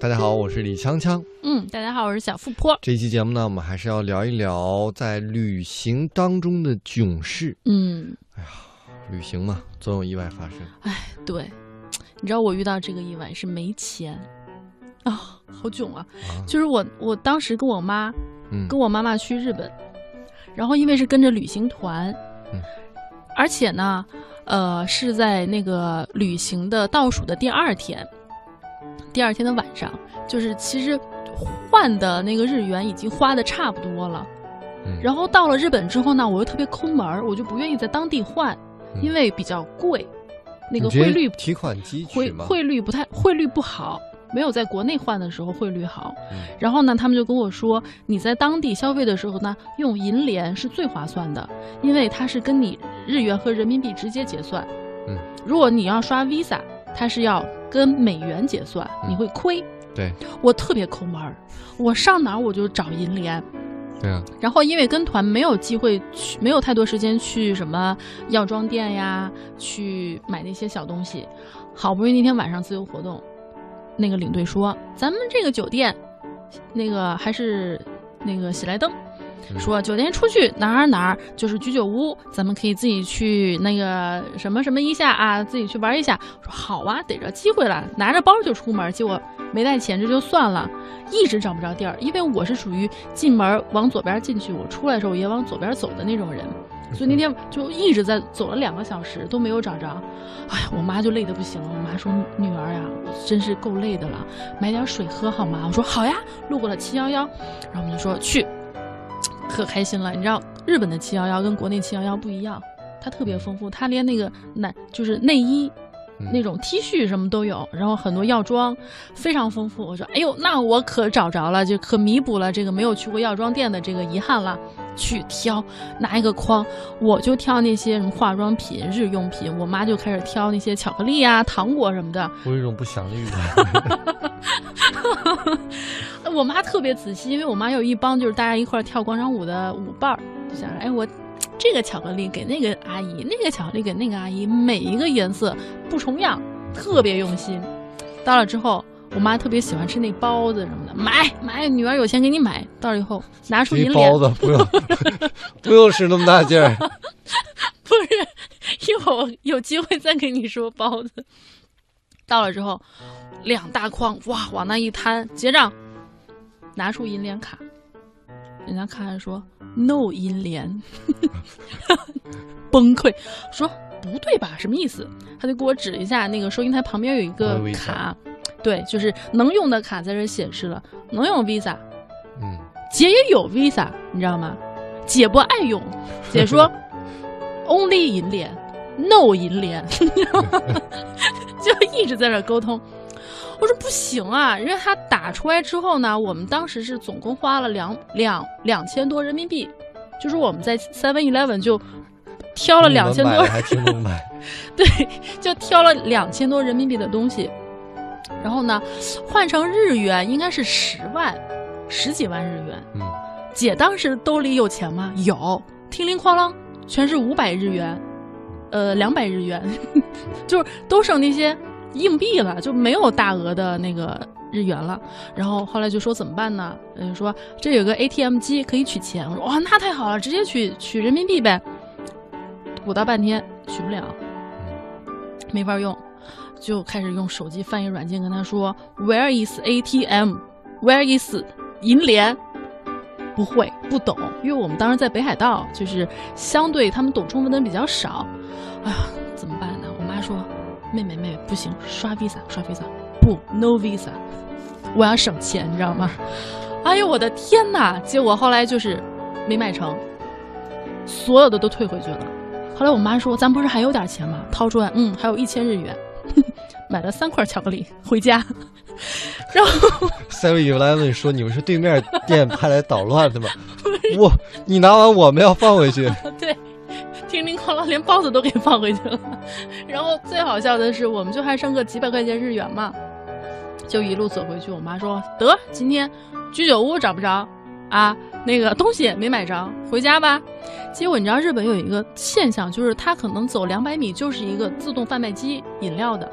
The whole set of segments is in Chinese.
大家好，我是李锵锵。嗯，大家好，我是小富坡。这期节目呢，我们还是要聊一聊在旅行当中的囧事。嗯，哎呀，旅行嘛，总有意外发生。哎，对，你知道我遇到这个意外是没钱啊，好囧啊！啊就是我，我当时跟我妈，嗯跟我妈妈去日本，然后因为是跟着旅行团，嗯而且呢，呃，是在那个旅行的倒数的第二天，第二天的晚上，就是其实换的那个日元已经花的差不多了。嗯然后到了日本之后呢，我又特别抠门儿，我就不愿意在当地换，嗯因为比较贵，那个汇率提款机汇？汇率不太汇率不好，没有在国内换的时候汇率好。嗯然后呢，他们就跟我说，你在当地消费的时候呢，用银联是最划算的，因为它是跟你日元和人民币直接结算。嗯，如果你要刷 Visa，它是要跟美元结算，嗯你会亏。对我特别抠门儿，我上哪儿我就找银联。对啊，然后因为跟团没有机会去，没有太多时间去什么药妆店呀，去买那些小东西。好不容易那天晚上自由活动，那个领队说咱们这个酒店，那个还是那个喜来登。嗯说酒店出去哪儿哪儿就是居酒屋，咱们可以自己去那个什么什么一下啊，自己去玩一下。说好啊，逮着机会了，拿着包就出门，结果没带钱，这就算了，一直找不着地儿。因为我是属于进门往左边进去，我出来的时候也往左边走的那种人，所以那天就一直在走了两个小时都没有找着。哎呀，我妈就累得不行了。我妈说：“女儿呀，我真是够累的了，买点水喝好吗？”我说：“好呀。”路过了七幺幺，然后我们就说去。可开心了。你知道日本的七幺幺跟国内七幺幺不一样，它特别丰富，它连那个奶就是内衣。嗯那种 T 恤什么都有，然后很多药妆非常丰富。我说，哎呦，那我可找着了，就可弥补了这个没有去过药妆店的这个遗憾了。去挑，拿一个筐，我就挑那些什么化妆品、日用品，我妈就开始挑那些巧克力啊、糖果什么的。我有一种不祥的预感。我妈特别仔细，因为我妈有一帮就是大家一块儿跳广场舞的舞伴儿，就想着，哎，我这个巧克力给那个阿姨，那个巧克力给那个阿姨，每一个颜色不重样，特别用心。到了之后，我妈特别喜欢吃那包子什么的，买买，女儿有钱给你买。到了以后，拿出一包，子不用 不用使那么大劲儿。不是，一会儿我有机会再给你说包子。到了之后，两大筐，哇，往那一摊，结账，拿出银联卡，人家看着说 no 银联，崩溃，说不对吧？什么意思？他就给我指一下那个收银台旁边有一个卡，对，就是能用的卡在这显示了，能用 Visa，嗯，姐也有 Visa，你知道吗？姐不爱用，姐说 only 银联，no 银联？就一直在这沟通。我说不行啊，因为他打出来之后呢，我们当时是总共花了两两两千多人民币，就是我们在 Seven Eleven 就挑了两千多还挺能买。对，就挑了两千多人民币的东西，然后呢，换成日元应该是十万，十几万日元。嗯，姐当时兜里有钱吗？有，叮铃哐啷，全是五百日元，呃，两百日元，就是都剩那些硬币了，就没有大额的那个日元了。然后后来就说怎么办呢？嗯，说这有个 ATM 机可以取钱。我说哇，那太好了，直接取取人民币呗。鼓捣半天取不了，没法用，就开始用手机翻译软件跟他说 Where is ATM？Where is 银联？不会，不懂，因为我们当时在北海道，就是相对他们懂中文的人比较少。哎呀，怎么办？：“妹妹妹妹，不行，刷 Visa，刷 Visa，不，No Visa，我要省钱，你知道吗？”哎呦，我的天哪！结果后来就是没买成，所有的都退回去了。后来我妈说：“咱不是还有点钱吗？”掏出来，嗯，还有一千日元，买了三块巧克力回家。然后 Seven Eleven 说你们是对面店派来捣乱的吗？我你拿完我们要放回去。对，叮叮哐啷，连包子都给放回去了。然后最好笑的是，我们就还剩个几百块钱日元嘛，就一路走回去。我妈说：“得，今天居酒屋找不着啊，那个东西也没买着，回家吧。”结果你知道日本有一个现象，就是它可能走两百米就是一个自动贩卖机饮料的。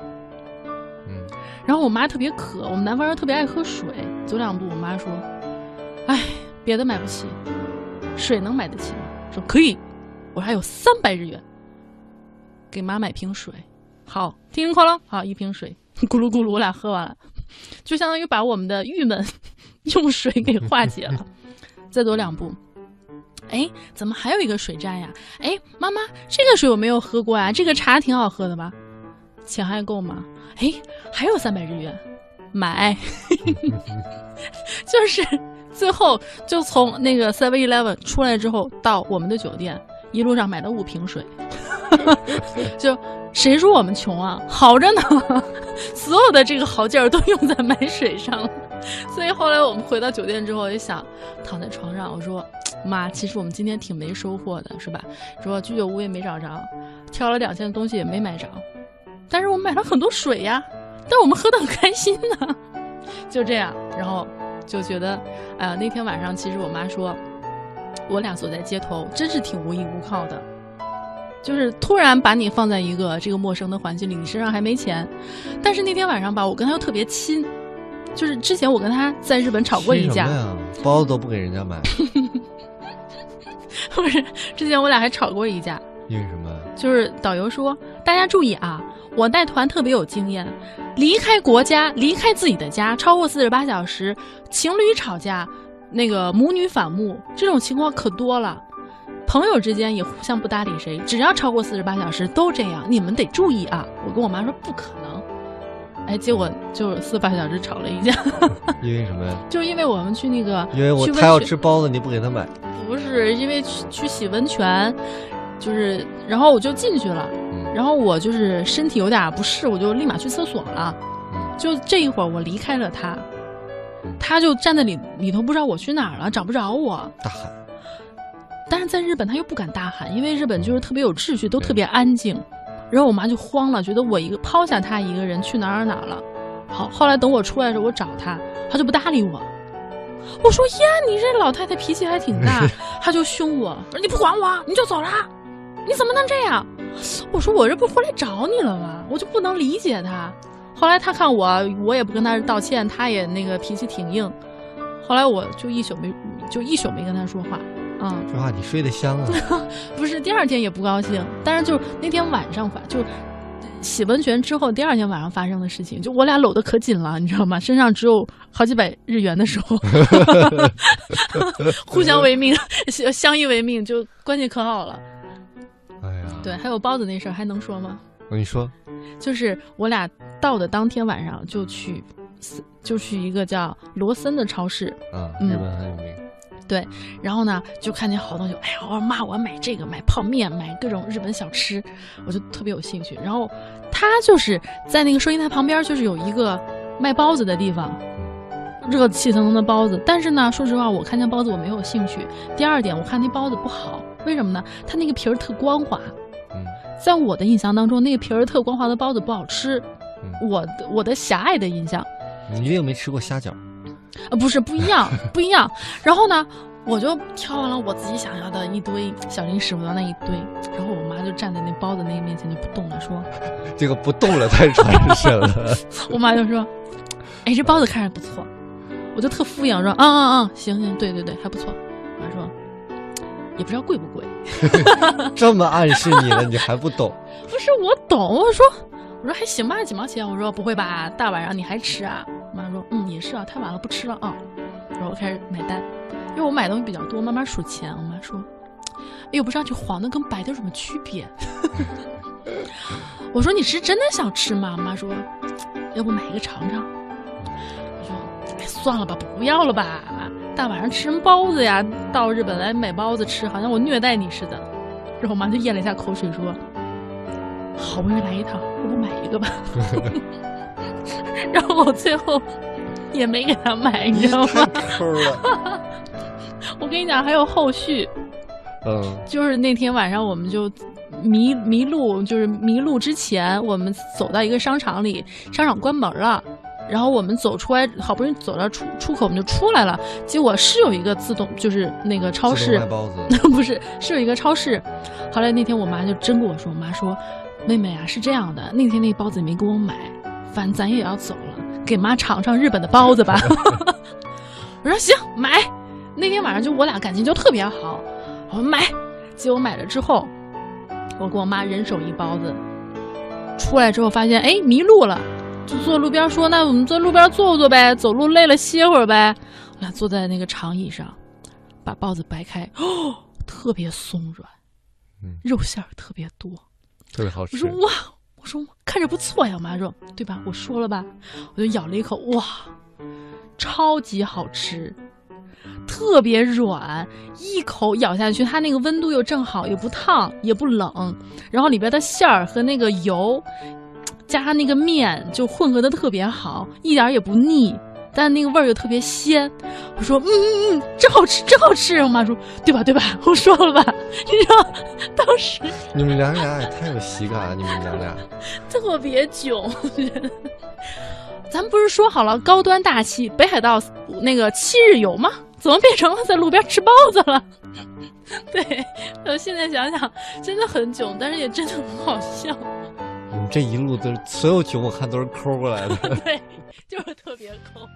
嗯，然后我妈特别渴，我们南方人特别爱喝水。走两步，我妈说：“哎，别的买不起，水能买得起吗？”说可以，我还有三百日元，给妈买瓶水。好，叮铃哐啷，好一瓶水，咕噜咕噜，我俩喝完了，就相当于把我们的郁闷 用水给化解了。再走两步，哎，怎么还有一个水站呀？哎，妈妈，这个水我没有喝过啊，这个茶挺好喝的吧？钱还够吗？哎，还有三百日元，买，就是最后就从那个 Seven Eleven 出来之后到我们的酒店，一路上买了五瓶水，就谁说我们穷啊？好着呢，所有的这个好劲儿都用在买水上了。所以后来我们回到酒店之后，我就想躺在床上，我说妈，其实我们今天挺没收获的，是吧？说居酒屋也没找着，挑了两件东西也没买着。但是我们买了很多水呀，但我们喝的很开心呢，就这样，然后就觉得，哎呀，那天晚上其实我妈说，我俩走在街头，真是挺无依无靠的，就是突然把你放在一个这个陌生的环境里，你身上还没钱，但是那天晚上吧，我跟他又特别亲，就是之前我跟他在日本吵过一架，包子都不给人家买，不是，之前我俩还吵过一架。因为什么？就是导游说，大家注意啊，我带团特别有经验，离开国家，离开自己的家，超过四十八小时，情侣吵架，那个母女反目，这种情况可多了。朋友之间也互相不搭理谁，只要超过四十八小时都这样，你们得注意啊！我跟我妈说不可能，哎，结果就四十八小时吵了一架。因为什么呀？就是因为我们去那个，因为我他要吃包子，你不给他买。不是因为去去洗温泉。就是，然后我就进去了，然后我就是身体有点不适，我就立马去厕所了。就这一会儿，我离开了他，他就站在里里头，不知道我去哪儿了，找不着我。大喊。但是在日本，他又不敢大喊，因为日本就是特别有秩序，都特别安静。然后我妈就慌了，觉得我一个抛下他一个人去哪儿哪儿了。好，后来等我出来的时候，我找他，他就不搭理我。我说呀，你这老太太脾气还挺大，他就凶我，说你不管我，你就走了。你怎么能这样？我说我这不回来找你了吗？我就不能理解他。后来他看我，我也不跟他道歉，他也那个脾气挺硬。后来我就一宿没，就一宿没跟他说话。嗯，说话你睡得香啊？不是，第二天也不高兴。但是就那天晚上发，就洗温泉之后第二天晚上发生的事情，就我俩搂得可紧了，你知道吗？身上只有好几百日元的时候，互相为命，相依为命，就关系可好了。哎呀对，还有包子那事儿还能说吗？我跟你说，就是我俩到的当天晚上就去，就去一个叫罗森的超市。啊，日本很有名。对，然后呢，就看见好东西，哎呀，我说妈，我要买这个，买泡面，买各种日本小吃，我就特别有兴趣。然后他就是在那个收银台旁边，就是有一个卖包子的地方，热气腾腾的包子。但是呢，说实话，我看见包子我没有兴趣。第二点，我看那包子不好，为什么呢？它那个皮儿特光滑。在我的印象当中，那个皮儿特光滑的包子不好吃。我的我的狭隘的印象。你一定没吃过虾饺。啊，不是不一样，不一样。然后呢，我就挑完了我自己想要的一堆小零食，我要那一堆。然后我妈就站在那包子那个面前就不动了，说：“这个不动了太传神了。”我妈就说：“哎，这包子看着不错。”我就特敷衍说：“啊啊啊，行行，对对对，还不错。”我妈说。也不知道贵不贵，这么暗示你了，你还不懂？不是我懂，我说我说还行吧，几毛钱。我说不会吧，大晚上你还吃啊？我妈说嗯也是啊，太晚了不吃了啊。然后我开始买单，因为我买东西比较多，慢慢数钱。我妈说，哎呦不知道这黄的跟白的有什么区别？我说你是真的想吃吗？我妈说，要不买一个尝尝？算了吧，不要了吧。大晚上吃什么包子呀？到日本来买包子吃，好像我虐待你似的。然后我妈就咽了一下口水，说：“好不容易来一趟，要不买一个吧？” 然后我最后也没给他买，你知道吗？我跟你讲，还有后续。嗯。就是那天晚上，我们就迷迷路，就是迷路之前，我们走到一个商场里，商场关门了。然后我们走出来，好不容易走到出出口，我们就出来了。结果是有一个自动，就是那个超市，不是是有一个超市。后来那天我妈就真跟我说，我妈说：“妹妹啊，是这样的，那天那包子没给我买，反正咱也要走了。给妈尝尝日本的包子吧。我说行，买。那天晚上就我俩感情就特别好，我说买。结果买了之后，我跟我妈人手一包子。出来之后发现，哎，迷路了，就坐路边说：“那我们在路边坐坐呗，走路累了歇会儿呗。”我俩坐在那个长椅上，把包子掰开，哦，特别松软，嗯，肉馅儿特别多，特别好吃。我说哇，我说看着不错呀。我妈说对吧？我说了吧，我就咬了一口，哇，超级好吃。特别软，一口咬下去，它那个温度又正好，也不烫也不冷，然后里边的馅儿和那个油，加上那个面就混合的特别好，一点也不腻，但那个味儿又特别鲜。我说，嗯嗯嗯，真好吃，真好吃。我妈说，对吧，对吧？我说了吧，你知道，当时你们娘俩也太有喜感了，你们娘俩特别囧。咱们不是说好了高端大气北海道那个七日游吗？怎么变成了在路边吃包子了？对，我现在想想真的很囧，但是也真的很好笑。这一路都所有酒，我看都是抠过来的。对，就是特别抠。